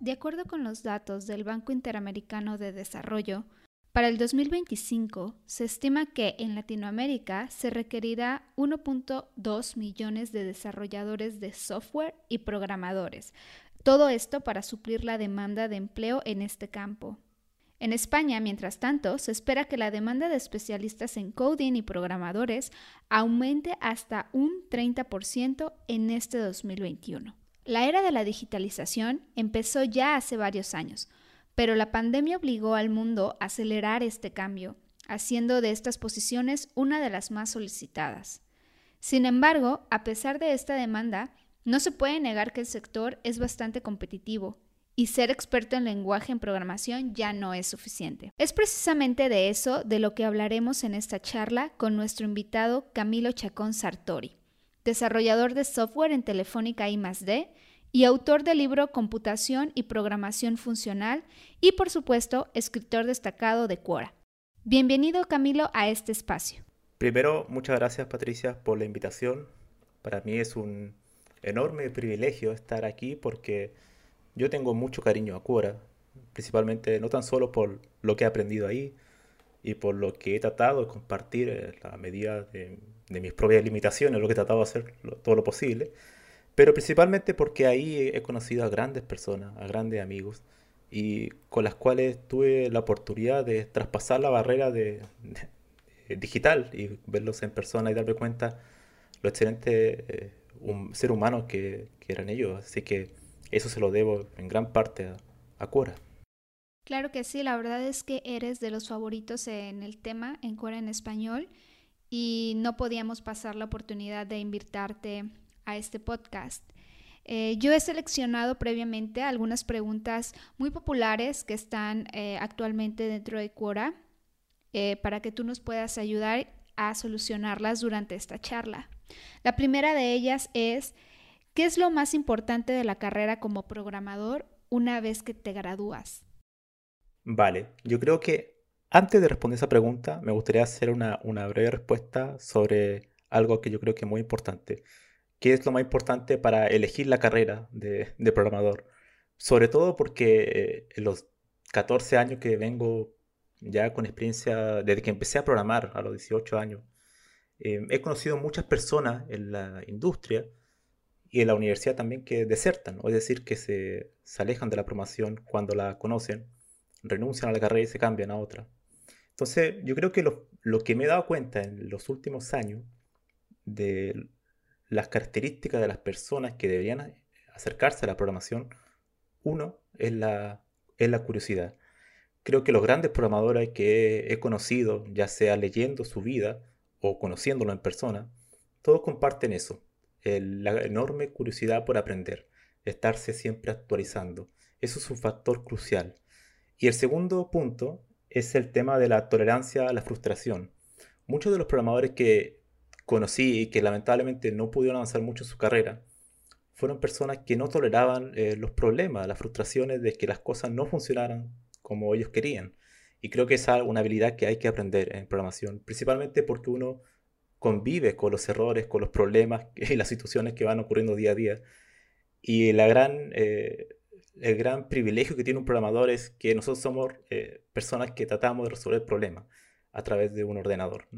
De acuerdo con los datos del Banco Interamericano de Desarrollo, para el 2025 se estima que en Latinoamérica se requerirá 1.2 millones de desarrolladores de software y programadores, todo esto para suplir la demanda de empleo en este campo. En España, mientras tanto, se espera que la demanda de especialistas en coding y programadores aumente hasta un 30% en este 2021. La era de la digitalización empezó ya hace varios años, pero la pandemia obligó al mundo a acelerar este cambio, haciendo de estas posiciones una de las más solicitadas. Sin embargo, a pesar de esta demanda, no se puede negar que el sector es bastante competitivo y ser experto en lenguaje en programación ya no es suficiente. Es precisamente de eso de lo que hablaremos en esta charla con nuestro invitado Camilo Chacón Sartori desarrollador de software en Telefónica I+D y autor del libro Computación y Programación Funcional y, por supuesto, escritor destacado de Quora. Bienvenido, Camilo, a este espacio. Primero, muchas gracias, Patricia, por la invitación. Para mí es un enorme privilegio estar aquí porque yo tengo mucho cariño a Quora, principalmente no tan solo por lo que he aprendido ahí y por lo que he tratado de compartir a medida de de mis propias limitaciones, lo que he tratado de hacer todo lo posible, pero principalmente porque ahí he conocido a grandes personas, a grandes amigos, y con las cuales tuve la oportunidad de traspasar la barrera de, digital y verlos en persona y darme cuenta lo excelente eh, un, ser humano que, eran ellos. Así que eso se lo debo en gran parte a, a Quora. Claro que sí, la verdad es que eres de los favoritos en el tema en Quora en español y no podíamos pasar la oportunidad de invitarte a este podcast. Eh, yo he seleccionado previamente algunas preguntas muy populares que están eh, actualmente dentro de Quora eh, para que tú nos puedas ayudar a solucionarlas durante esta charla. La primera de ellas es, ¿qué es lo más importante de la carrera como programador una vez que te gradúas? Vale, yo creo que antes de responder esa pregunta, me gustaría hacer una, breve respuesta sobre algo que yo creo que es muy importante. ¿Qué es lo más importante para elegir la carrera de, programador? Sobre todo porque eh, en los 14 años que vengo ya con experiencia, desde que empecé a programar a los 18 años, eh, he conocido muchas personas en la industria y en la universidad también que desertan, es decir, que se, se alejan de la programación cuando la conocen, renuncian a la carrera y se cambian a otra. Entonces, yo creo que lo, que me he dado cuenta en los últimos años de las características de las personas que deberían acercarse a la programación, uno es la, es la curiosidad. Creo que los grandes programadores que he, conocido, ya sea leyendo su vida o conociéndolo en persona, todos comparten eso, la enorme curiosidad por aprender, estarse siempre actualizando. Eso es un factor crucial. Y el segundo punto es el tema de la tolerancia a la frustración. Muchos de los programadores que conocí y que lamentablemente no pudieron avanzar mucho en su carrera, fueron personas que no toleraban eh, los problemas, las frustraciones de que las cosas no funcionaran como ellos querían. Y creo que esa es una habilidad que hay que aprender en programación, principalmente porque uno convive con los errores, con los problemas y las situaciones que van ocurriendo día a día. Y la gran eh, el gran privilegio que tiene un programador es que nosotros somos eh, personas que tratamos de resolver problemas a través de un ordenador.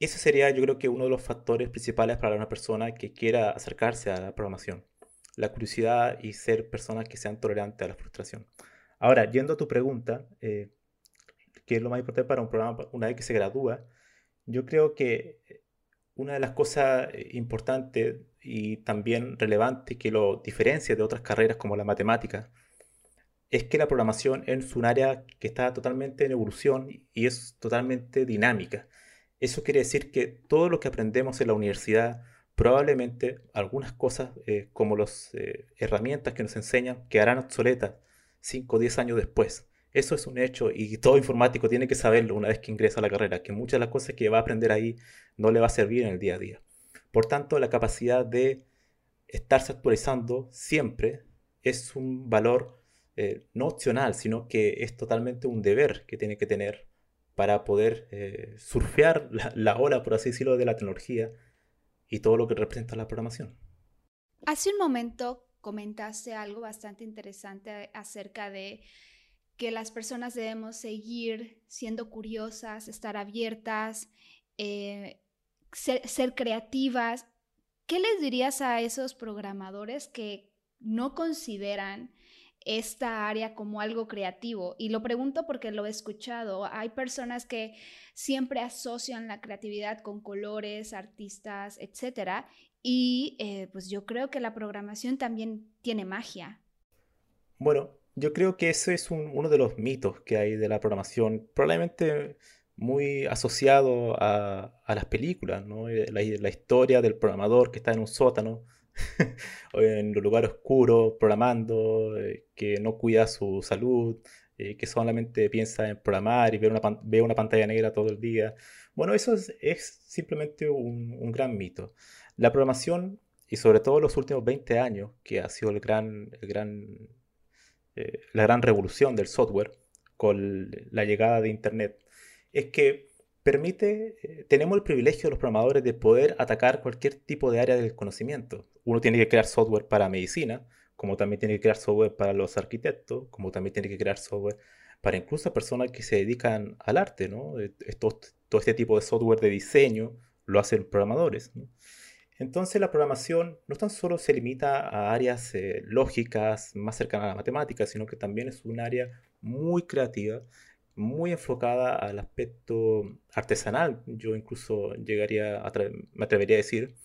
Ese sería, yo creo que uno de los factores principales para una persona que quiera acercarse a la programación. La curiosidad y ser personas que sean tolerantes a la frustración. Ahora, yendo a tu pregunta, eh, ¿qué es lo más importante para un programa una vez que se gradúa? Yo creo que una de las cosas eh, importantes y también relevante que lo diferencia de otras carreras como la matemática es que la programación es un área que está totalmente en evolución y es totalmente dinámica. Eso quiere decir que todo lo que aprendemos en la universidad, probablemente algunas cosas eh, como las eh, herramientas que nos enseñan quedarán obsoletas 5 o 10 años después. Eso es un hecho y todo informático tiene que saberlo una vez que ingresa a la carrera, que muchas de las cosas que va a aprender ahí no le va a servir en el día a día. Por tanto, la capacidad de estarse actualizando siempre es un valor eh, no opcional, sino que es totalmente un deber que tiene que tener para poder eh, surfear la, la, ola, por así decirlo, de la tecnología y todo lo que representa la programación. Hace un momento comentaste algo bastante interesante acerca de que las personas debemos seguir siendo curiosas, estar abiertas, eh, ser, creativas. ¿Qué les dirías a esos programadores que no consideran esta área como algo creativo? Y lo pregunto porque lo he escuchado. Hay personas que siempre asocian la creatividad con colores, artistas, etcétera. Y eh, pues yo creo que la programación también tiene magia. Bueno, yo creo que ese es uno de los mitos que hay de la programación, probablemente muy asociado a, las películas, ¿no? Eh, la, historia del programador que está en un sótano, en un lugar oscuro, programando, eh, que no cuida su salud, eh, que solamente piensa en programar y ve una, pantalla negra todo el día. Bueno, eso es, simplemente un, gran mito. La programación, y sobre todo los últimos 20 años, que ha sido el gran eh, la gran revolución del software con la llegada de Internet, es que permite, eh, tenemos el privilegio de los programadores de poder atacar cualquier tipo de área del conocimiento. Uno tiene que crear software para medicina, como también tiene que crear software para los arquitectos, como también tiene que crear software para incluso personas que se dedican al arte, ¿no? Eh, todo este tipo de software de diseño lo hacen programadores. ¿no? Entonces la programación no tan solo se limita a áreas eh, lógicas más cercanas a la matemática, sino que también es un área muy creativa, muy enfocada al aspecto artesanal, yo incluso llegaría me atrevería a decir,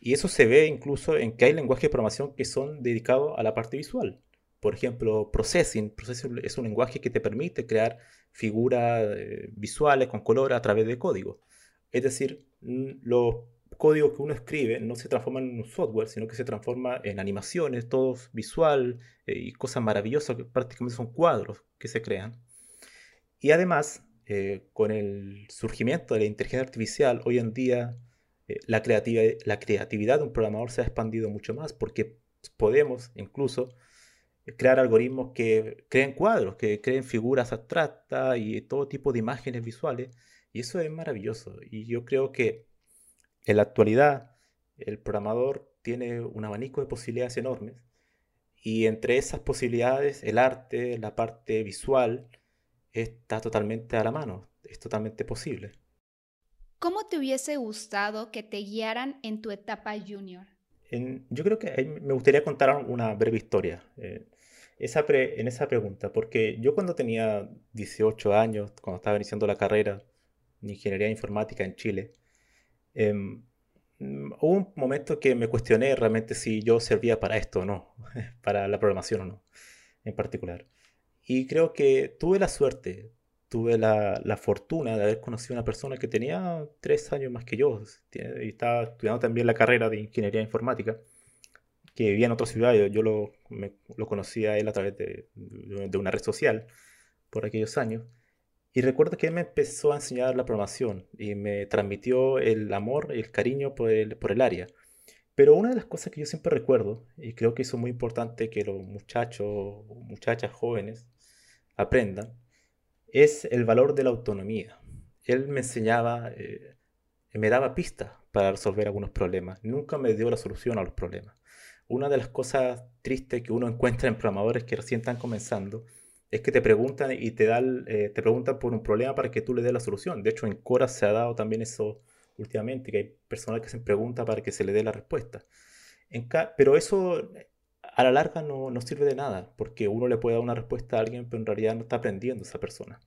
y eso se ve incluso en que hay lenguajes de programación que son dedicados a la parte visual. Por ejemplo, Processing. Processing es un lenguaje que te permite crear figuras eh, visuales con color a través de código. Es decir, los código que uno escribe no se transforma en un software, sino que se transforma en animaciones, todo visual eh, y cosas maravillosas que prácticamente son cuadros que se crean. Y además, eh, con el surgimiento de la inteligencia artificial, hoy en día eh, la, la creatividad de un programador se ha expandido mucho más porque podemos incluso crear algoritmos que creen cuadros, que creen figuras abstractas y todo tipo de imágenes visuales. Y eso es maravilloso. Y yo creo que en la actualidad, el programador tiene un abanico de posibilidades enormes y entre esas posibilidades el arte, la parte visual, está totalmente a la mano, es totalmente posible. ¿Cómo te hubiese gustado que te guiaran en tu etapa junior? yo creo que me gustaría contar una breve historia eh, esa en esa pregunta, porque yo cuando tenía 18 años, cuando estaba iniciando la carrera en ingeniería informática en Chile, mm, hubo un momento que me cuestioné realmente si yo servía para esto o no, para la programación o no, en particular. Y creo que tuve la suerte, tuve la, la fortuna de haber conocido a una persona que tenía tres años más que yo y estaba estudiando también la carrera de ingeniería informática, que vivía en otra ciudad. Yo, yo lo, lo conocí a él a través de, de una red social por aquellos años. Y recuerdo que él me empezó a enseñar la programación y me transmitió el amor y el cariño por el, por el área. Pero una de las cosas que yo siempre recuerdo, y creo que eso es muy importante que los muchachos muchachas jóvenes aprendan, es el valor de la autonomía. Él me enseñaba, eh, me daba pistas para resolver algunos problemas. Nunca me dio la solución a los problemas. Una de las cosas tristes que uno encuentra en programadores que recién están comenzando es que te preguntan y te, dan, eh, te preguntan por un problema para que tú le des la solución. De hecho, en Cora se ha dado también eso últimamente, que hay personas que se preguntan para que se le dé la respuesta. pero eso a la larga no, no, sirve de nada, porque uno le puede dar una respuesta a alguien, pero en realidad no está aprendiendo esa persona.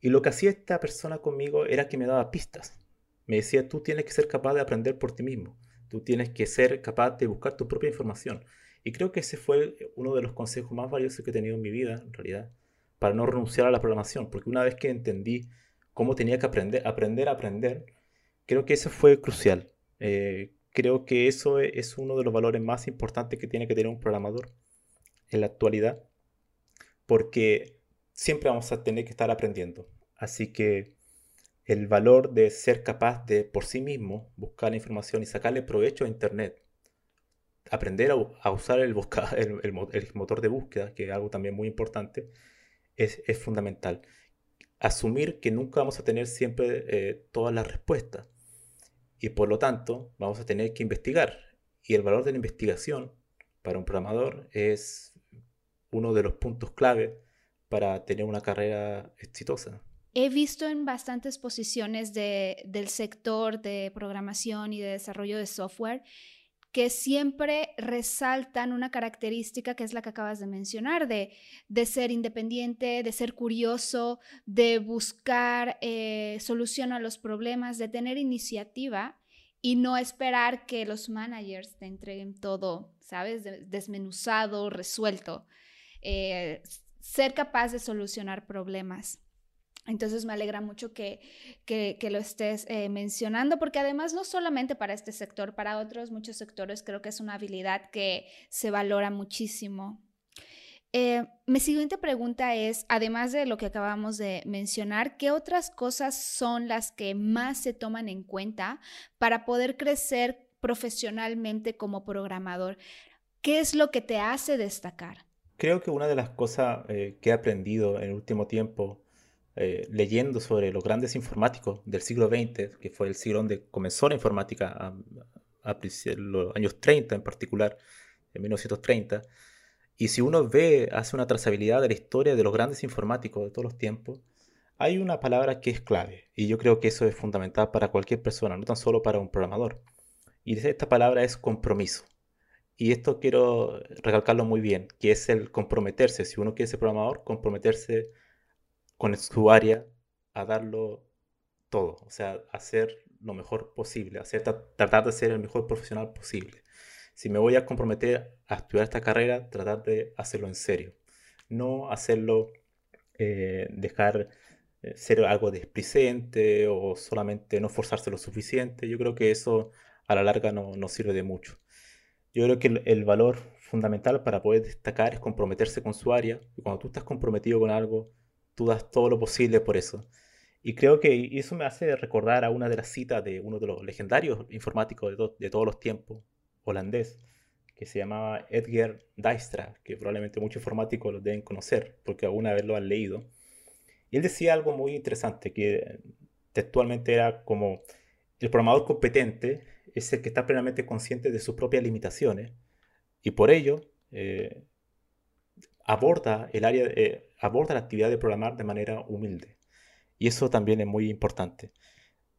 Y lo que hacía esta persona conmigo era que me daba pistas. Me decía, tú tienes que ser capaz de aprender por ti mismo. Tú tienes que ser capaz de buscar tu propia información. Y creo que ese fue uno de los consejos más valiosos que he tenido en mi vida, en realidad, para no renunciar a la programación, porque una vez que entendí cómo tenía que aprender, aprender aprender, creo que eso fue crucial. Eh, creo que eso e, es uno de los valores más importantes que tiene que tener un programador en la actualidad, porque siempre vamos a tener que estar aprendiendo. Así que el valor de ser capaz de por sí mismo buscar la información y sacarle provecho a Internet. Aprender a, usar el, el, motor de búsqueda, que es algo también muy importante, es, fundamental. Asumir que nunca vamos a tener siempre eh, todas las respuestas y por lo tanto vamos a tener que investigar. Y el valor de la investigación para un programador es uno de los puntos clave para tener una carrera exitosa. He visto en bastantes posiciones del sector de programación y de desarrollo de software que siempre resaltan una característica que es la que acabas de mencionar, de, ser independiente, de ser curioso, de buscar eh, solución a los problemas, de tener iniciativa y no esperar que los managers te entreguen todo, ¿sabes? desmenuzado, resuelto. Eh, ser capaz de solucionar problemas. Entonces me alegra mucho que, lo estés eh, mencionando, porque además no solamente para este sector, para otros muchos sectores creo que es una habilidad que se valora muchísimo. Eh, mi siguiente pregunta es, además de lo que acabamos de mencionar, ¿qué otras cosas son las que más se toman en cuenta para poder crecer profesionalmente como programador? ¿Qué es lo que te hace destacar? Creo que una de las cosas eh, que he aprendido en el último tiempo eh, leyendo sobre los grandes informáticos del siglo XX, que fue el siglo donde comenzó la informática, a, los años 30 en particular, en 1930. Y si uno ve, hace una trazabilidad de la historia de los grandes informáticos de todos los tiempos, hay una palabra que es clave, y yo creo que eso es fundamental para cualquier persona, no tan solo para un programador. Y esta palabra es compromiso. Y esto quiero recalcarlo muy bien, que es el comprometerse. Si uno quiere ser programador, comprometerse con su área a darlo todo, o sea, hacer lo mejor posible, hacer, tratar de ser el mejor profesional posible. Si me voy a comprometer a estudiar esta carrera, tratar de hacerlo en serio, no hacerlo, eh, dejar eh, ser algo displicente o solamente no forzarse lo suficiente. Yo creo que eso a la larga no, sirve de mucho. Yo creo que el, valor fundamental para poder destacar es comprometerse con su área. Y cuando tú estás comprometido con algo, tú das todo lo posible por eso. Y creo que eso me hace recordar a una de las citas de uno de los legendarios informáticos de, todos los tiempos, holandés, que se llamaba Edgar Dijkstra, que probablemente muchos informáticos lo deben conocer, porque alguna vez lo han leído. Y él decía algo muy interesante, que textualmente era como, el programador competente es el que está plenamente consciente de sus propias limitaciones y por ello eh, aborda, el área, eh, aborda la actividad de programar de manera humilde. Y eso también es muy importante.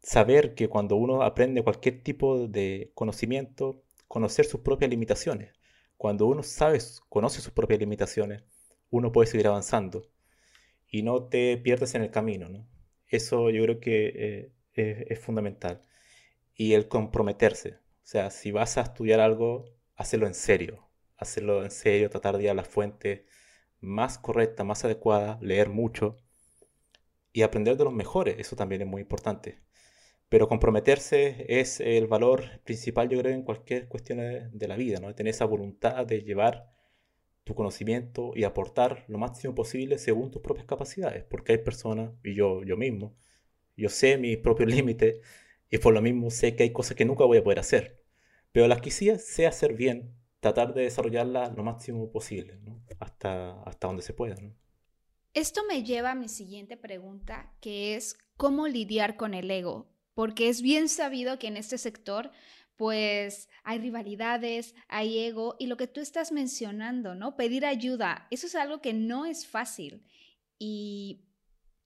Saber que cuando uno aprende cualquier tipo de conocimiento, conocer sus propias limitaciones. Cuando uno sabe, conoce sus propias limitaciones, uno puede seguir avanzando y no te pierdes en el camino. Eso yo creo que eh, es, fundamental. Y el comprometerse. O sea, si vas a estudiar algo, hacerlo en serio. Hacerlo en serio, tratar de ir a la fuente, más correcta, más adecuada, leer mucho y aprender de los mejores, eso también es muy importante. Pero comprometerse es el valor principal, yo creo, en cualquier cuestión de, la vida, ¿no? Tener esa voluntad de llevar tu conocimiento y aportar lo máximo posible según tus propias capacidades, porque hay personas, y yo, yo mismo, yo sé mis propios límites y por lo mismo sé que hay cosas que nunca voy a poder hacer, pero las que sí sé hacer bien, tratar de desarrollarla lo máximo posible, hasta, hasta donde se pueda. Esto me lleva a mi siguiente pregunta, que es cómo lidiar con el ego, porque es bien sabido que en este sector pues hay rivalidades, hay ego y lo que tú estás mencionando, ¿no? Pedir ayuda, eso es algo que no es fácil y,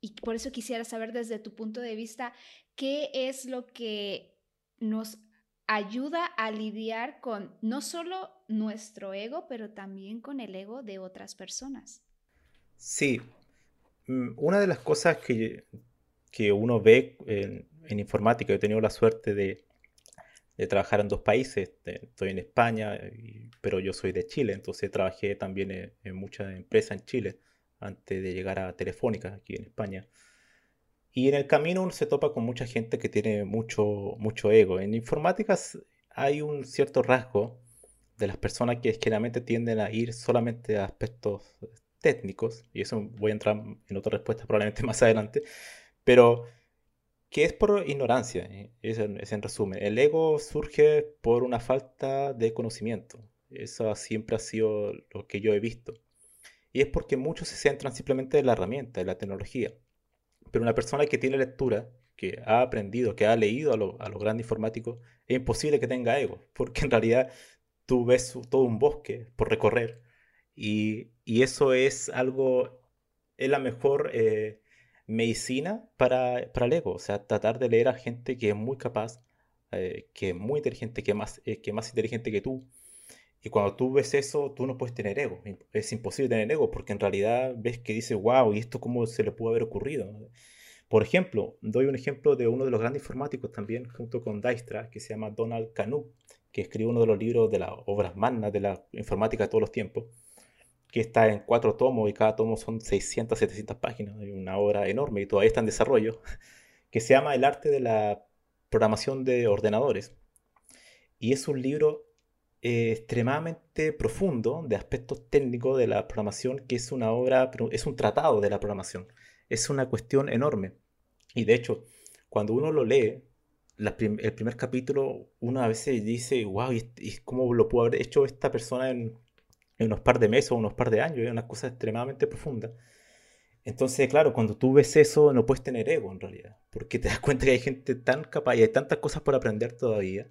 y por eso quisiera saber desde tu punto de vista qué es lo que nos ayuda a lidiar con no solo nuestro ego, pero también con el ego de otras personas. Sí, mm, una de las cosas que, que uno ve en, informática, he tenido la suerte de, trabajar en dos países, estoy en España, pero yo soy de Chile, entonces trabajé también en, en muchas empresas en Chile antes de llegar a Telefónica aquí en España. Y en el camino uno se topa con mucha gente que tiene mucho, mucho ego. En informática hay un cierto rasgo de las personas que generalmente tienden a ir solamente a aspectos técnicos, y eso voy a entrar en otra respuesta probablemente más adelante, pero que es por ignorancia, ¿eh? es, en resumen. El ego surge por una falta de conocimiento. Eso siempre ha sido lo que yo he visto. Y es porque muchos se centran simplemente en la herramienta, en la tecnología. Pero una persona que tiene lectura, que ha aprendido, que ha leído a, los grandes informáticos, es imposible que tenga ego, porque en realidad tú ves todo un bosque por recorrer y, eso es algo, es la mejor eh, medicina para, para, el ego, o sea, tratar de leer a gente que es muy capaz, eh, que es muy inteligente, que más, eh, que más inteligente que tú. Y cuando tú ves eso, tú no puedes tener ego. Es imposible tener ego porque en realidad ves que dices, wow, ¿y esto cómo se le pudo haber ocurrido? Por ejemplo, doy un ejemplo de uno de los grandes informáticos también, junto con Dijkstra, que se llama Donald Knuth, que escribió uno de los libros de las obras magnas de la informática de todos los tiempos, que está en cuatro tomos y cada tomo son 600, 700 páginas, una obra enorme y todavía está en desarrollo, que se llama El arte de la programación de ordenadores. Y es un libro eh, extremadamente profundo de aspectos técnicos de la programación, que es una obra, es un tratado de la programación. Es una cuestión enorme. Y de hecho, cuando uno lo lee, el primer capítulo, uno a veces dice, wow, ¿y, cómo lo pudo haber hecho esta persona en, unos par de meses o unos par de años? Es una cosa extremadamente profunda. Entonces, claro, cuando tú ves eso, no puedes tener ego en realidad, porque te das cuenta que hay gente tan capaz y hay tantas cosas por aprender todavía,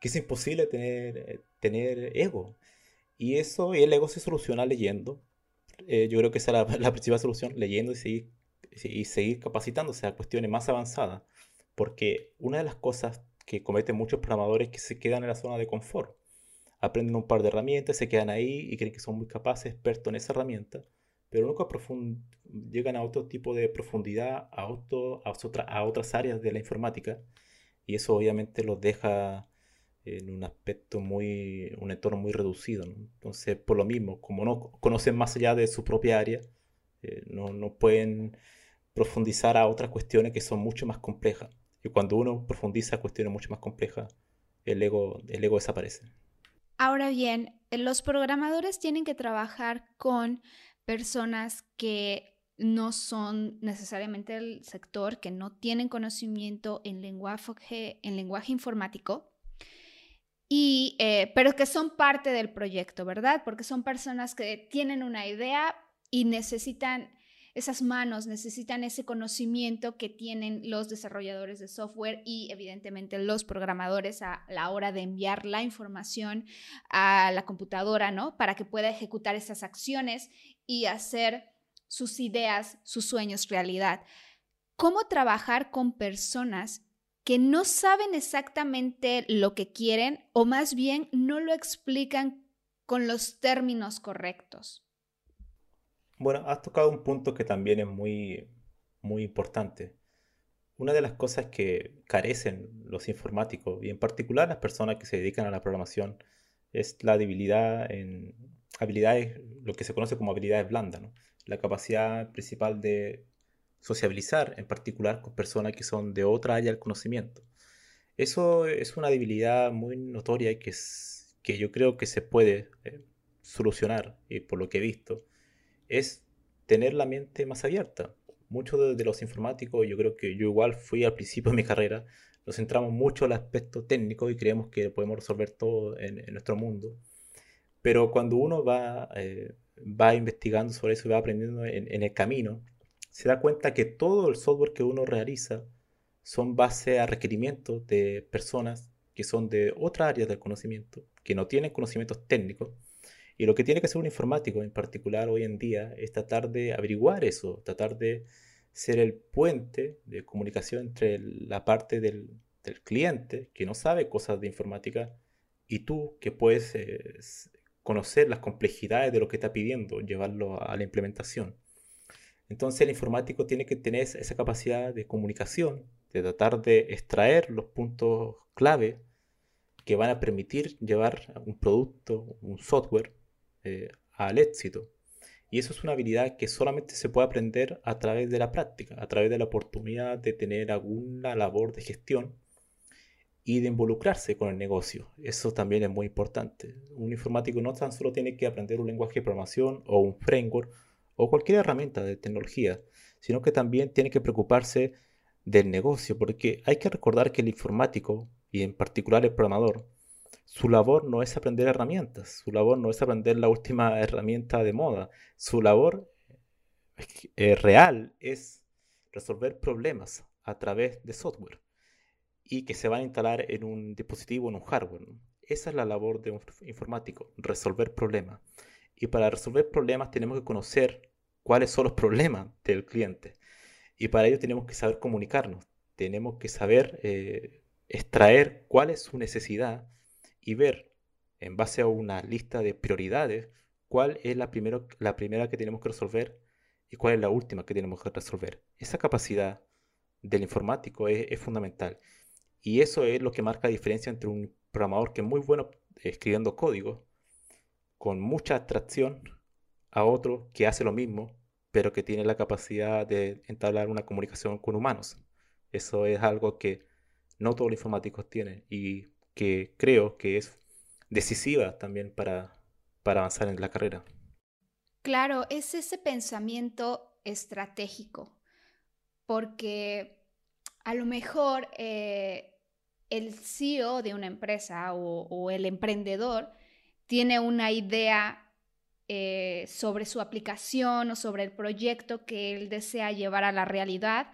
que es imposible tener, eh, tener ego. Y eso, y el ego se soluciona leyendo. Eh, yo creo que esa es la, principal solución, leyendo y seguir, y seguir capacitándose a cuestiones más avanzadas. Porque una de las cosas que cometen muchos programadores es que se quedan en la zona de confort. Aprenden un par de herramientas, se quedan ahí y creen que son muy capaces, expertos en esa herramienta, pero nunca llegan a otro tipo de profundidad, a, a, otras áreas de la informática, y eso obviamente los deja en un aspecto muy, un entorno muy reducido. Entonces, por lo mismo, como no conocen más allá de su propia área, eh, no, no pueden profundizar a otras cuestiones que son mucho más complejas. Y cuando uno profundiza cuestiones mucho más complejas, el ego, el ego desaparece. Ahora bien, los programadores tienen que trabajar con personas que no son necesariamente del sector, que no tienen conocimiento en lenguaje, en lenguaje informático, y, eh, pero que son parte del proyecto, ¿verdad? Porque son personas que tienen una idea y necesitan esas manos necesitan ese conocimiento que tienen los desarrolladores de software y evidentemente los programadores a la hora de enviar la información a la computadora, ¿no? Para que pueda ejecutar esas acciones y hacer sus ideas, sus sueños realidad. ¿Cómo trabajar con personas que no saben exactamente lo que quieren o más bien no lo explican con los términos correctos? Bueno, has tocado un punto que también es muy, muy importante. Una de las cosas que carecen los informáticos, y en particular las personas que se dedican a la programación, es la debilidad en habilidades, lo que se conoce como habilidades blandas. La capacidad principal de sociabilizar, en particular con personas que son de otra área del conocimiento. Eso es una debilidad muy notoria y que, que yo creo que se puede eh, solucionar, y por lo que he visto, es tener la mente más abierta. Muchos de, los informáticos, yo creo que yo igual fui al principio de mi carrera, nos centramos mucho en el aspecto técnico y creemos que podemos resolver todo en, nuestro mundo. Pero cuando uno va, eh, va investigando sobre eso y va aprendiendo en, el camino, se da cuenta que todo el software que uno realiza son base a requerimientos de personas que son de otra área del conocimiento, que no tienen conocimientos técnicos y lo que tiene que hacer un informático en particular hoy en día es tratar de averiguar eso, tratar de ser el puente de comunicación entre la parte del, cliente que no sabe cosas de informática y tú que puedes eh, conocer las complejidades de lo que está pidiendo, llevarlo a la implementación. Entonces el informático tiene que tener esa capacidad de comunicación, de tratar de extraer los puntos clave que van a permitir llevar un producto, un software eh, al éxito. Y eso es una habilidad que solamente se puede aprender a través de la práctica, a través de la oportunidad de tener alguna labor de gestión y de involucrarse con el negocio. Eso también es muy importante. Un informático no tan solo tiene que aprender un lenguaje de programación o un framework o cualquier herramienta de tecnología, sino que también tiene que preocuparse del negocio, porque hay que recordar que el informático, y en particular el programador, su labor no es aprender herramientas, su labor no es aprender la última herramienta de moda, su labor eh, real es resolver problemas a través de software y que se van a instalar en un dispositivo, en un hardware. Esa es la labor de un informático, resolver problemas. Y para resolver problemas tenemos que conocer cuáles son los problemas del cliente. Y para ello tenemos que saber comunicarnos, tenemos que saber eh, extraer cuál es su necesidad y ver en base a una lista de prioridades cuál es la, primero, la primera que tenemos que resolver y cuál es la última que tenemos que resolver. Esa capacidad del informático es, fundamental. Y eso es lo que marca la diferencia entre un programador que es muy bueno escribiendo código, con mucha abstracción, a otro que hace lo mismo, pero que tiene la capacidad de entablar una comunicación con humanos. Eso es algo que no todos los informáticos tienen y que creo que es decisiva también para, para avanzar en la carrera. Claro, es ese pensamiento estratégico, porque a lo mejor eh, el CEO de una empresa o, el emprendedor tiene una idea eh, sobre su aplicación o sobre el proyecto que él desea llevar a la realidad.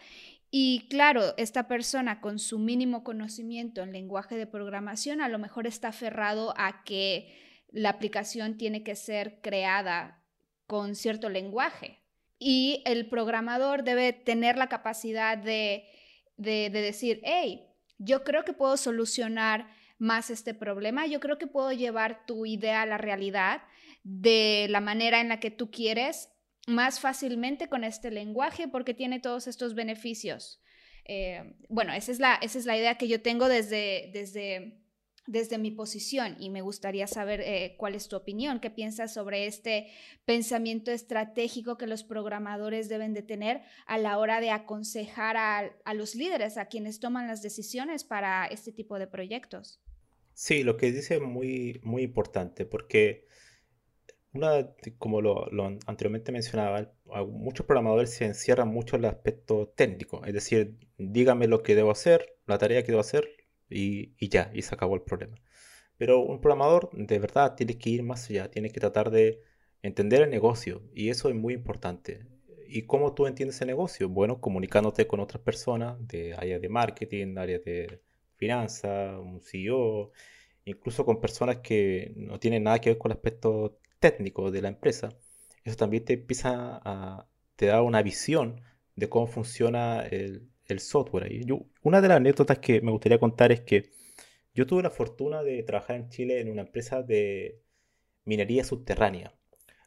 Y claro, esta persona con su mínimo conocimiento en lenguaje de programación a lo mejor está aferrado a que la aplicación tiene que ser creada con cierto lenguaje. Y el programador debe tener la capacidad de, de, decir, hey, yo creo que puedo solucionar más este problema, yo creo que puedo llevar tu idea a la realidad de la manera en la que tú quieres más fácilmente con este lenguaje porque tiene todos estos beneficios. Eh, bueno, esa es, la, esa es la idea que yo tengo desde, desde desde mi posición y me gustaría saber eh, cuál es tu opinión, qué piensas sobre este pensamiento estratégico que los programadores deben de tener a la hora de aconsejar a, los líderes, a quienes toman las decisiones para este tipo de proyectos. Sí, lo que dice es muy, muy importante porque una, como lo, anteriormente mencionaba, muchos programadores se encierran mucho en el aspecto técnico, es decir, dígame lo que debo hacer, la tarea que debo hacer, y, ya, y se acabó el problema. Pero un programador de verdad tiene que ir más allá, tiene que tratar de entender el negocio y eso es muy importante. ¿Y cómo tú entiendes el negocio? Bueno, comunicándote con otras personas de área de marketing, área de finanzas, un CEO, incluso con personas que no tienen nada que ver con el aspecto técnico de la empresa. Eso también te empieza a, te da una visión de cómo funciona el, software. Yo, una de las anécdotas que me gustaría contar es que yo tuve la fortuna de trabajar en Chile en una empresa de minería subterránea,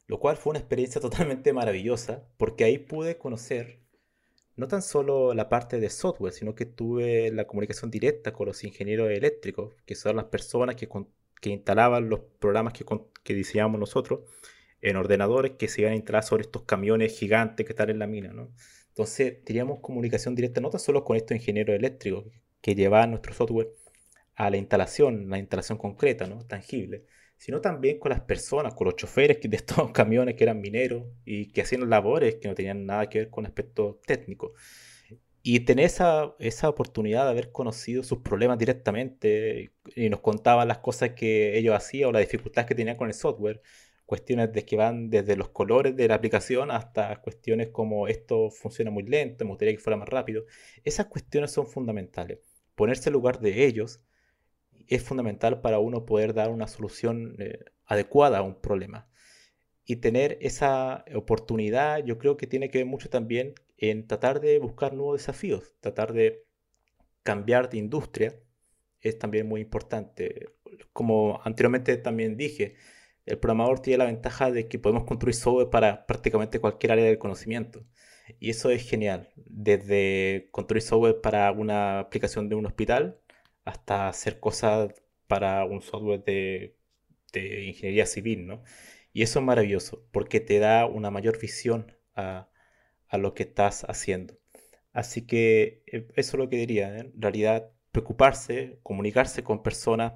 lo cual fue una experiencia totalmente maravillosa porque ahí pude conocer no tan solo la parte de software, sino que tuve la comunicación directa con los ingenieros eléctricos, que son las personas que, que instalaban los programas que, que diseñamos nosotros en ordenadores que se iban a instalar sobre estos camiones gigantes que están en la mina. ¿no? Entonces teníamos comunicación directa no tan solo con estos ingenieros eléctricos que llevaban nuestro software a la instalación, la instalación concreta, ¿no? tangible, sino también con las personas, con los choferes de estos camiones que eran mineros y que hacían labores que no tenían nada que ver con aspectos técnicos. Y tener esa, esa oportunidad de haber conocido sus problemas directamente y nos contaban las cosas que ellos hacían o las dificultades que tenían con el software, cuestiones de que van desde los colores de la aplicación hasta cuestiones como esto funciona muy lento, me gustaría que fuera más rápido. Esas cuestiones son fundamentales. Ponerse en lugar de ellos es fundamental para uno poder dar una solución eh, adecuada a un problema. Y tener esa oportunidad yo creo que tiene que ver mucho también en tratar de buscar nuevos desafíos, tratar de cambiar de industria es también muy importante. Como anteriormente también dije, el programador tiene la ventaja de que podemos construir software para prácticamente cualquier área del conocimiento. Y eso es genial. Desde construir software para una aplicación de un hospital hasta hacer cosas para un software de, ingeniería civil, ¿no? Y eso es maravilloso porque te da una mayor visión a, lo que estás haciendo. Así que eh, eso es lo que diría. ¿eh? En realidad, preocuparse, comunicarse con personas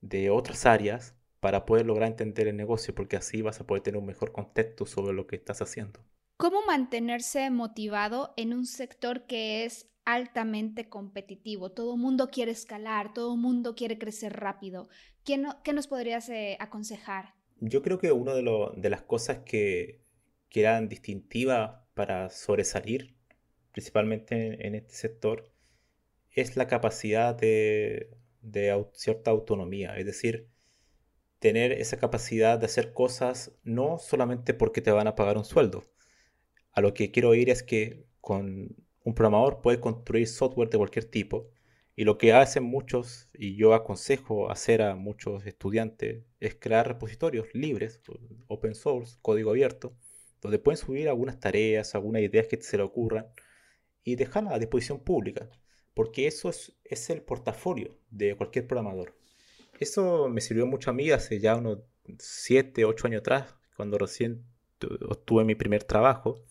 de otras áreas para poder lograr entender el negocio, porque así vas a poder tener un mejor contexto sobre lo que estás haciendo. ¿Cómo mantenerse motivado en un sector que es altamente competitivo. Todo mundo quiere escalar, todo mundo quiere crecer rápido. ¿Qué, nos podrías eh, aconsejar? Yo creo que una de, de las cosas que, que eran distintivas para sobresalir, principalmente en, este sector, es la capacidad de, cierta autonomía. Es decir, tener esa capacidad de hacer cosas no solamente porque te van a pagar un sueldo. A lo que quiero oír es que con un programador puede construir software de cualquier tipo y lo que hacen muchos, y yo aconsejo hacer a muchos estudiantes, es crear repositorios libres, open source, código abierto, donde pueden subir algunas tareas, algunas ideas que se le ocurran y dejarlas a disposición pública, porque eso es, es el portafolio de cualquier programador. Eso me sirvió mucho a mí hace ya unos 7, 8 años atrás, cuando recién obtuve mi primer trabajo.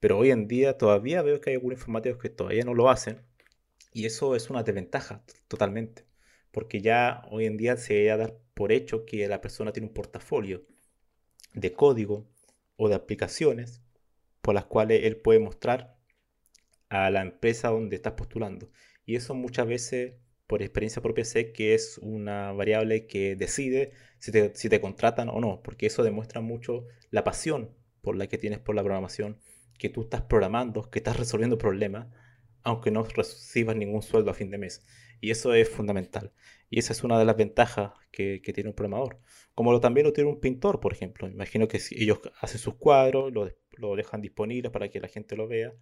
Pero hoy en día todavía veo que hay algunos informáticos que todavía no lo hacen. Y eso es una desventaja totalmente. Porque ya hoy en día se a dar por hecho que la persona tiene un portafolio de código o de aplicaciones por las cuales él puede mostrar a la empresa donde estás postulando. Y eso muchas veces por experiencia propia sé que es una variable que decide si te, contratan o no, porque eso demuestra mucho la pasión por la que tienes por la programación, que tú estás programando, que estás resolviendo problemas, aunque no recibas ningún sueldo a fin de mes. Y eso es fundamental. Y esa es una de las ventajas que, tiene un programador. Como lo, también lo tiene un pintor, por ejemplo. Imagino que si ellos hacen sus cuadros, lo, lo dejan disponible para que la gente lo vea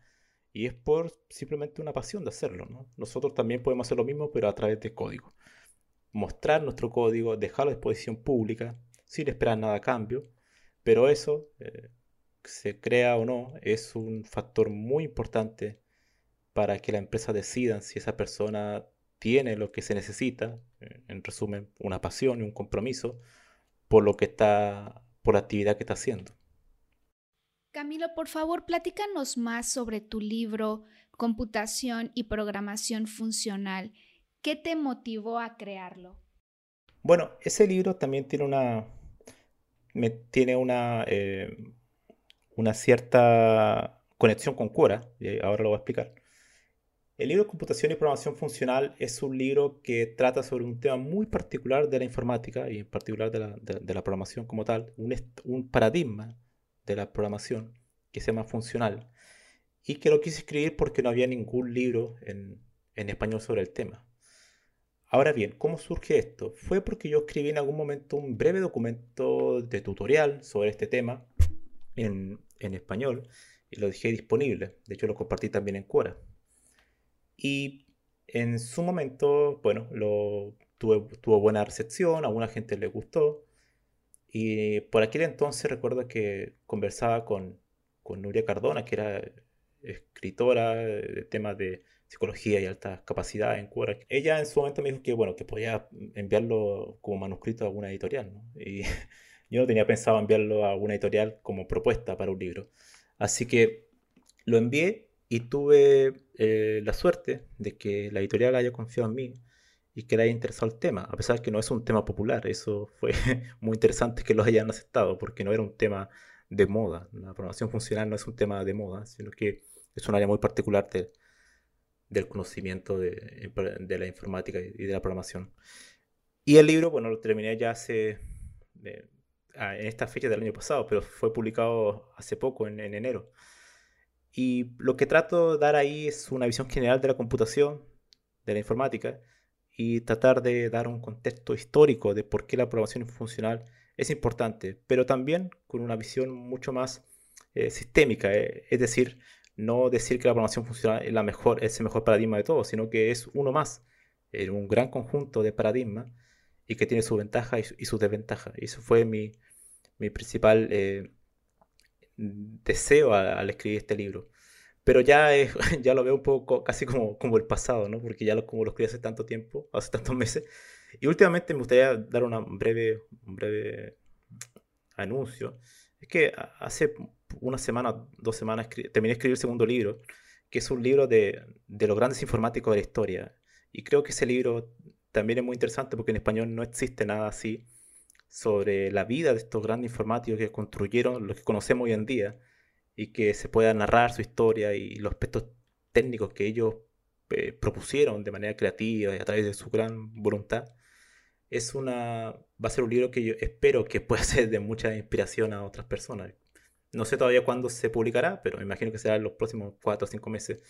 y es por simplemente una pasión de hacerlo. ¿no? Nosotros también podemos hacer lo mismo, pero a través de código. Mostrar nuestro código, dejarlo a disposición pública, sin esperar nada a cambio, pero eso, eh, se crea o no, es un factor muy importante para que la empresa decida si esa persona tiene lo que se necesita, eh, en resumen, una pasión y un compromiso por lo que está, por la actividad que está haciendo. Camilo, por favor, platícanos más sobre tu libro Computación y Programación Funcional. ¿Qué te motivó a crearlo? Bueno, ese libro también tiene una, tiene una, eh, una cierta conexión con Quora, y ahora lo voy a explicar. El libro Computación y Programación Funcional es un libro que trata sobre un tema muy particular de la informática y en particular de la, programación como tal, un, paradigma de la programación que se llama Funcional y que lo quise escribir porque no había ningún libro en, español sobre el tema. Ahora bien, ¿cómo surge esto? Fue porque yo escribí en algún momento un breve documento de tutorial sobre este tema en, español y lo dejé disponible. De hecho, lo compartí también en Quora. Y en su momento, bueno, lo tuvo buena recepción, a alguna gente le gustó. Y por aquel entonces recuerdo que conversaba con, con Nuria Cardona, que era escritora de temas de psicología y altas capacidades en Quora. Ella en su momento me dijo que, bueno, que podía enviarlo como manuscrito a alguna editorial, ¿no? Y yo no tenía pensado enviarlo a alguna editorial como propuesta para un libro. Así que lo envié y tuve eh, la suerte de que la editorial haya confiado en mí y que le haya interesado el tema, a pesar de que no es un tema popular. Eso fue muy interesante que lo hayan aceptado, porque no era un tema de moda. La programación funcional no es un tema de moda, sino que es un área muy particular del conocimiento de, la informática y de la programación. Y el libro, bueno, lo terminé ya hace, en esta fecha del año pasado, pero fue publicado hace poco, en, en enero. Y lo que trato de dar ahí es una visión general de la computación, de la informática, y tratar de dar un contexto histórico de por qué la programación funcional es importante, pero también con una visión mucho más eh, sistémica, eh, es decir, no decir que la programación funcional es, la mejor, es el mejor paradigma de todo, sino que es uno más en un gran conjunto de paradigmas y que tiene su ventaja y, su, desventaja. Y eso fue mi, principal eh, deseo al escribir este libro pero ya, ya lo veo un poco casi como, como el pasado, ¿no? Porque ya lo, como lo escribí hace tanto tiempo, hace tantos meses. Y últimamente me gustaría dar una breve, un breve anuncio. Es que hace una semana, dos semanas, terminé de escribir el segundo libro, que es un libro de, de los grandes informáticos de la historia. Y creo que ese libro también es muy interesante porque en español no existe nada así sobre la vida de estos grandes informáticos que construyeron lo que conocemos hoy en día y que se pueda narrar su historia y los aspectos técnicos que ellos eh, propusieron de manera creativa y a través de su gran voluntad, es una, va a ser un libro que yo espero que pueda ser de mucha inspiración a otras personas. No sé todavía cuándo se publicará, pero me imagino que será en los próximos cuatro o cinco meses.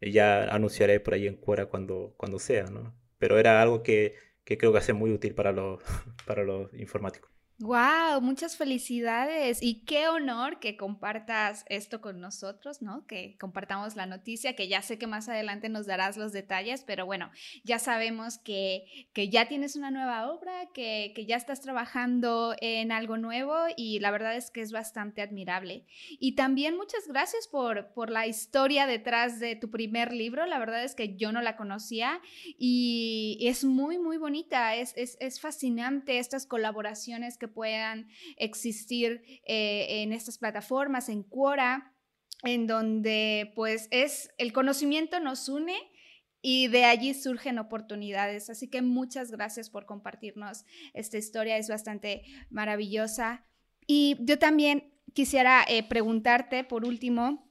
ya anunciaré por ahí en Cuora cuando, cuando sea, ¿no? Pero era algo que, que creo que va a ser muy útil para los, para los informáticos. Wow, muchas felicidades y qué honor que compartas esto con nosotros, ¿no? Que compartamos la noticia, que ya sé que más adelante nos darás los detalles, pero bueno, ya sabemos que, que ya tienes una nueva obra, que, que, ya estás trabajando en algo nuevo y la verdad es que es bastante admirable. Y también muchas gracias por, por la historia detrás de tu primer libro, la verdad es que yo no la conocía y es muy, muy bonita, es, es, es fascinante estas colaboraciones que puedan existir eh, en estas plataformas, en Quora, en donde pues es el conocimiento nos une y de allí surgen oportunidades. Así que muchas gracias por compartirnos esta historia, es bastante maravillosa. Y yo también quisiera eh, preguntarte, por último,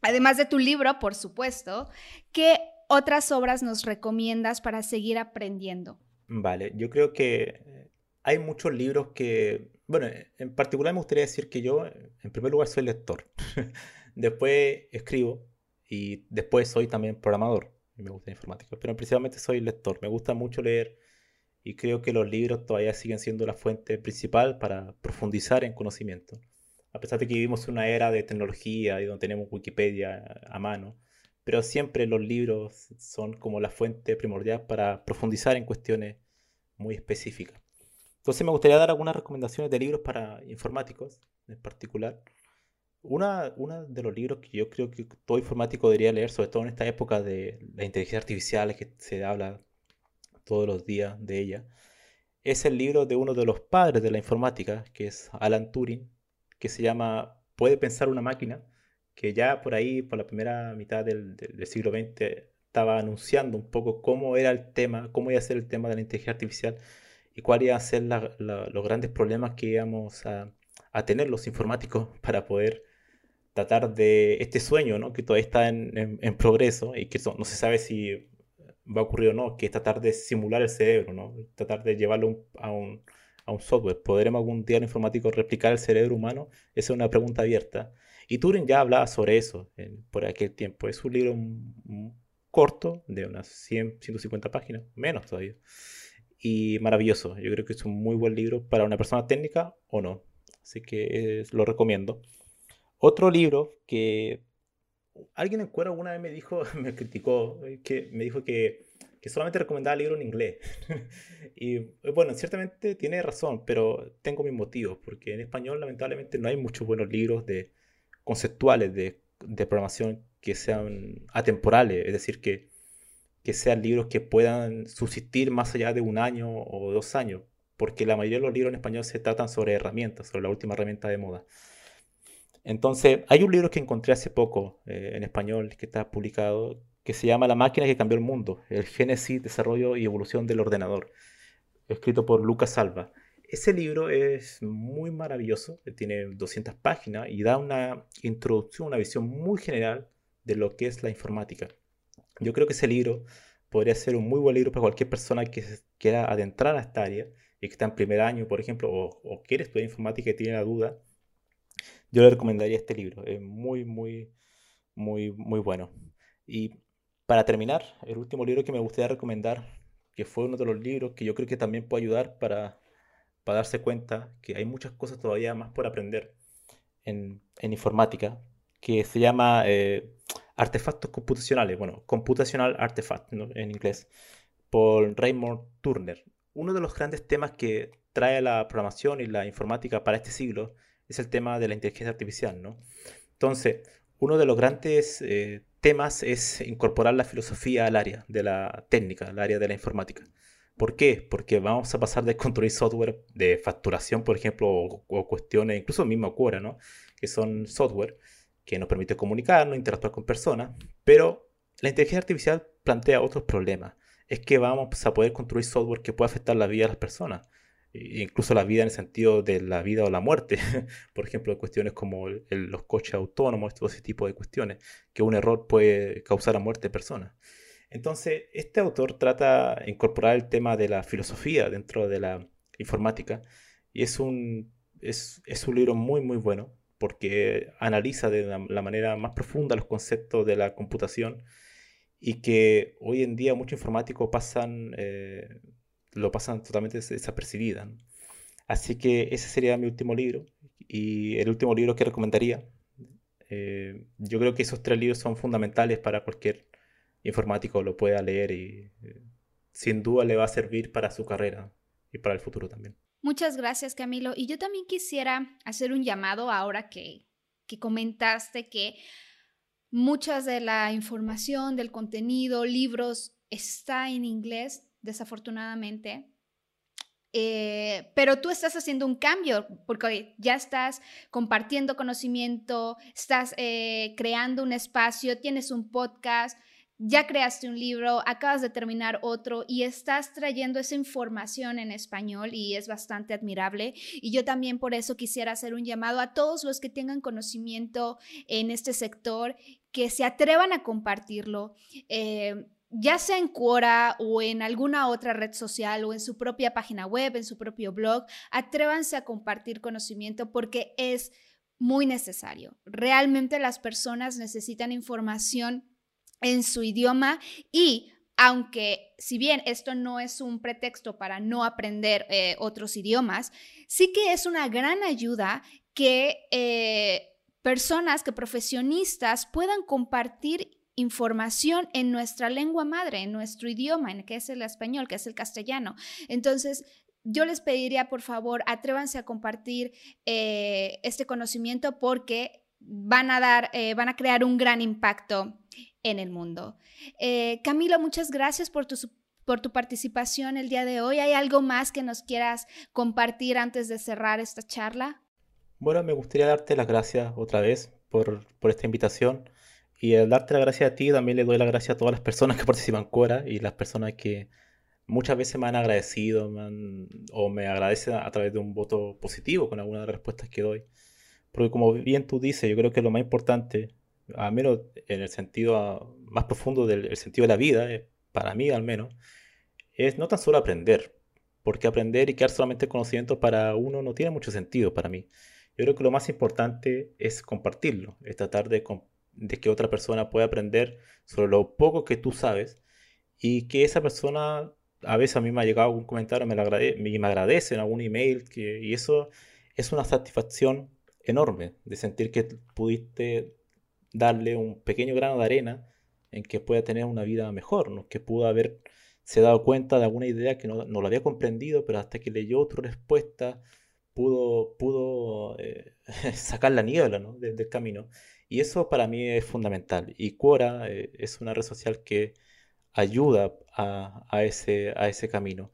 además de tu libro, por supuesto, ¿qué otras obras nos recomiendas para seguir aprendiendo? Vale, yo creo que hay muchos libros que, bueno, en particular me gustaría decir que yo, en primer lugar, soy lector. después escribo y después soy también programador. Me gusta la informática, pero principalmente soy lector. Me gusta mucho leer y creo que los libros todavía siguen siendo la fuente principal para profundizar en conocimiento. A pesar de que vivimos una era de tecnología y donde tenemos Wikipedia a mano, pero siempre los libros son como la fuente primordial para profundizar en cuestiones muy específicas. Entonces me gustaría dar algunas recomendaciones de libros para informáticos en particular. Una, de los libros que yo creo que todo informático debería leer, sobre todo en esta época de la inteligencia artificial que se habla todos los días de ella, es el libro de uno de los padres de la informática, que es Alan Turing, que se llama Puede pensar una máquina, que ya por ahí, por la primera mitad del siglo XX, estaba anunciando un poco cómo era el tema, cómo iba a ser el tema de la inteligencia artificial y cuáles iban a ser los grandes problemas que íbamos a, tener los informáticos para poder tratar de este sueño, ¿no? que todavía está en, progreso y que no se sabe si va a ocurrir o no, que es tratar de simular el cerebro, ¿no? tratar de llevarlo a, un, software. ¿Podremos algún día en informático replicar el cerebro humano? Esa es una pregunta abierta. Y Turing ya hablaba sobre eso por aquel tiempo. Es un libro corto, de unas 100, 150 páginas, menos todavía y maravilloso. Yo creo que es un muy buen libro para una persona técnica o no. Así que lo recomiendo. Otro libro que alguien en cuero alguna vez me dijo, me criticó, eh, que me dijo que, que solamente recomendaba libros en inglés. y bueno, ciertamente tiene razón, pero tengo mis motivos, porque en español lamentablemente no hay muchos buenos libros de conceptuales de, de programación que sean atemporales, es decir, que que sean libros que puedan subsistir más allá de un año o dos años, porque la mayoría de los libros en español se tratan sobre herramientas, sobre la última herramienta de moda. Entonces, hay un libro que encontré hace poco eh, en español que está publicado que se llama La máquina que cambió el mundo, el génesis, desarrollo y evolución del ordenador, escrito por Lucas Salva. Ese libro es muy maravilloso, tiene 200 páginas y da una introducción, una visión muy general de lo que es la informática. Yo creo que ese libro podría ser un muy buen libro para cualquier persona que quiera adentrar a esta área y que está en primer año, por ejemplo, o, quiere estudiar informática y tiene la duda. Yo le recomendaría este libro. Es muy, muy, muy, muy bueno. Y para terminar, el último libro que me gustaría recomendar, que fue uno de los libros que yo creo que también puede ayudar para, para darse cuenta que hay muchas cosas todavía más por aprender en, en informática, que se llama eh, Artefactos computacionales, bueno, Computational Artifact en inglés, por Raymond Turner. Uno de los grandes temas que trae la programación y la informática para este siglo es el tema de la inteligencia artificial, ¿no? Entonces, uno de los grandes eh, temas es incorporar la filosofía al área de la técnica, al área de la informática. ¿Por qué? Porque vamos a pasar de construir software de facturación, por ejemplo, o, cuestiones, incluso mismo Quora, ¿no? Que son software que nos permite comunicarnos, interactuar con personas, pero la inteligencia artificial plantea otros problemas. Es que vamos a poder construir software que pueda afectar la vida de las personas, e incluso la vida en el sentido de la vida o la muerte. Por ejemplo, cuestiones como los coches autónomos, todo ese tipo de cuestiones, que un error puede causar la muerte de personas. Entonces, este autor trata de incorporar el tema de la filosofía dentro de la informática y es un, es, un libro muy, muy bueno porque analiza de la, manera más profunda los conceptos de la computación y que hoy en día muchos informáticos pasan, eh, lo pasan totalmente desapercibida. Así que ese sería mi último libro y el último libro que recomendaría. Eh, yo creo que esos tres libros son fundamentales para cualquier informático lo pueda leer y eh, sin duda le va a servir para su carrera y para el futuro también. Muchas gracias, Camilo. Y yo también quisiera hacer un llamado ahora que, comentaste que muchas de la información, del contenido, libros, está en inglés, desafortunadamente. Eh, pero tú estás haciendo un cambio porque ya estás compartiendo conocimiento, estás eh, creando un espacio, tienes un podcast, ya creaste un libro, acabas de terminar otro y estás trayendo esa información en español y es bastante admirable. Y yo también por eso quisiera hacer un llamado a todos los que tengan conocimiento en este sector, que se atrevan a compartirlo. Eh, ya sea en Quora o en alguna otra red social o en su propia página web, en su propio blog, atrévanse a compartir conocimiento porque es muy necesario. Realmente las personas necesitan información en su idioma y aunque si bien esto no es un pretexto para no aprender eh, otros idiomas, sí que es una gran ayuda que eh, personas, que profesionistas puedan compartir información en nuestra lengua madre, en nuestro idioma, en que es el español, que es el castellano. Entonces, yo les pediría, por favor, atrévanse a compartir eh, este conocimiento porque van a dar, van a crear un gran impacto en el mundo. Eh, Camilo, muchas gracias por tu, por tu participación el día de hoy. ¿Hay algo más que nos quieras compartir antes de cerrar esta charla? Bueno, me gustaría darte las gracias otra vez por, por esta invitación. Y al darte las gracias a ti, también le doy las gracias a todas las personas que participan en Cora y las personas que muchas veces me han agradecido o me agradecen a través de un voto positivo con alguna de las respuestas que doy. Porque como bien tú dices, yo creo que lo más importante al menos en el sentido más profundo del sentido de la vida, eh, para mí al menos, es no tan solo aprender, porque aprender y quedar solamente conocimiento para uno no tiene mucho sentido para mí. Yo creo que lo más importante es compartirlo, es tratar de, que otra persona pueda aprender sobre lo poco que tú sabes y que esa persona, a veces a mí me ha llegado algún comentario, me, agrade me agradece en algún email, y eso es una satisfacción enorme de sentir que pudiste darle un pequeño grano de arena en que pueda tener una vida mejor, ¿no? que pudo haberse dado cuenta de alguna idea que no, lo había comprendido, pero hasta que leyó otra respuesta pudo, pudo eh, sacar la niebla ¿no? del camino. Y eso para mí es fundamental. Y Quora eh, es una red social que ayuda a, ese, a ese camino.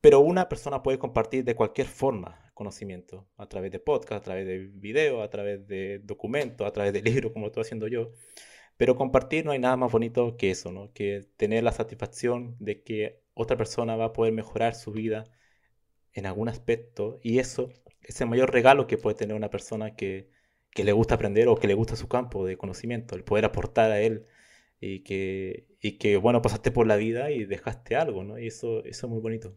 Pero una persona puede compartir de cualquier forma conocimiento, a través de podcast, a través de video, a través de documentos, a través de libros, como estoy haciendo yo. Pero compartir no hay nada más bonito que eso, ¿no? Que tener la satisfacción de que otra persona va a poder mejorar su vida en algún aspecto y eso es el mayor regalo que puede tener una persona que, que le gusta aprender o que le gusta su campo de conocimiento, el poder aportar a él y que, y que bueno, pasaste por la vida y dejaste algo, ¿no? Y eso, eso es muy bonito.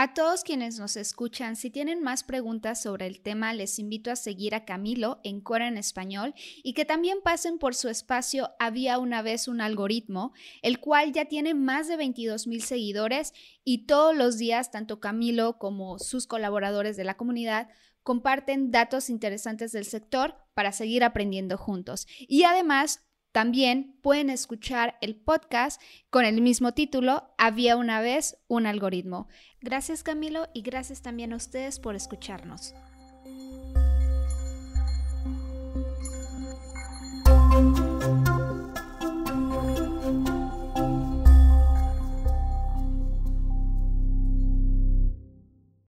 A todos quienes nos escuchan, si tienen más preguntas sobre el tema, les invito a seguir a Camilo en Cora en Español y que también pasen por su espacio Había una vez un algoritmo, el cual ya tiene más de 22 mil seguidores y todos los días tanto Camilo como sus colaboradores de la comunidad comparten datos interesantes del sector para seguir aprendiendo juntos. Y además también pueden escuchar el podcast con el mismo título, Había una vez un algoritmo. Gracias Camilo y gracias también a ustedes por escucharnos.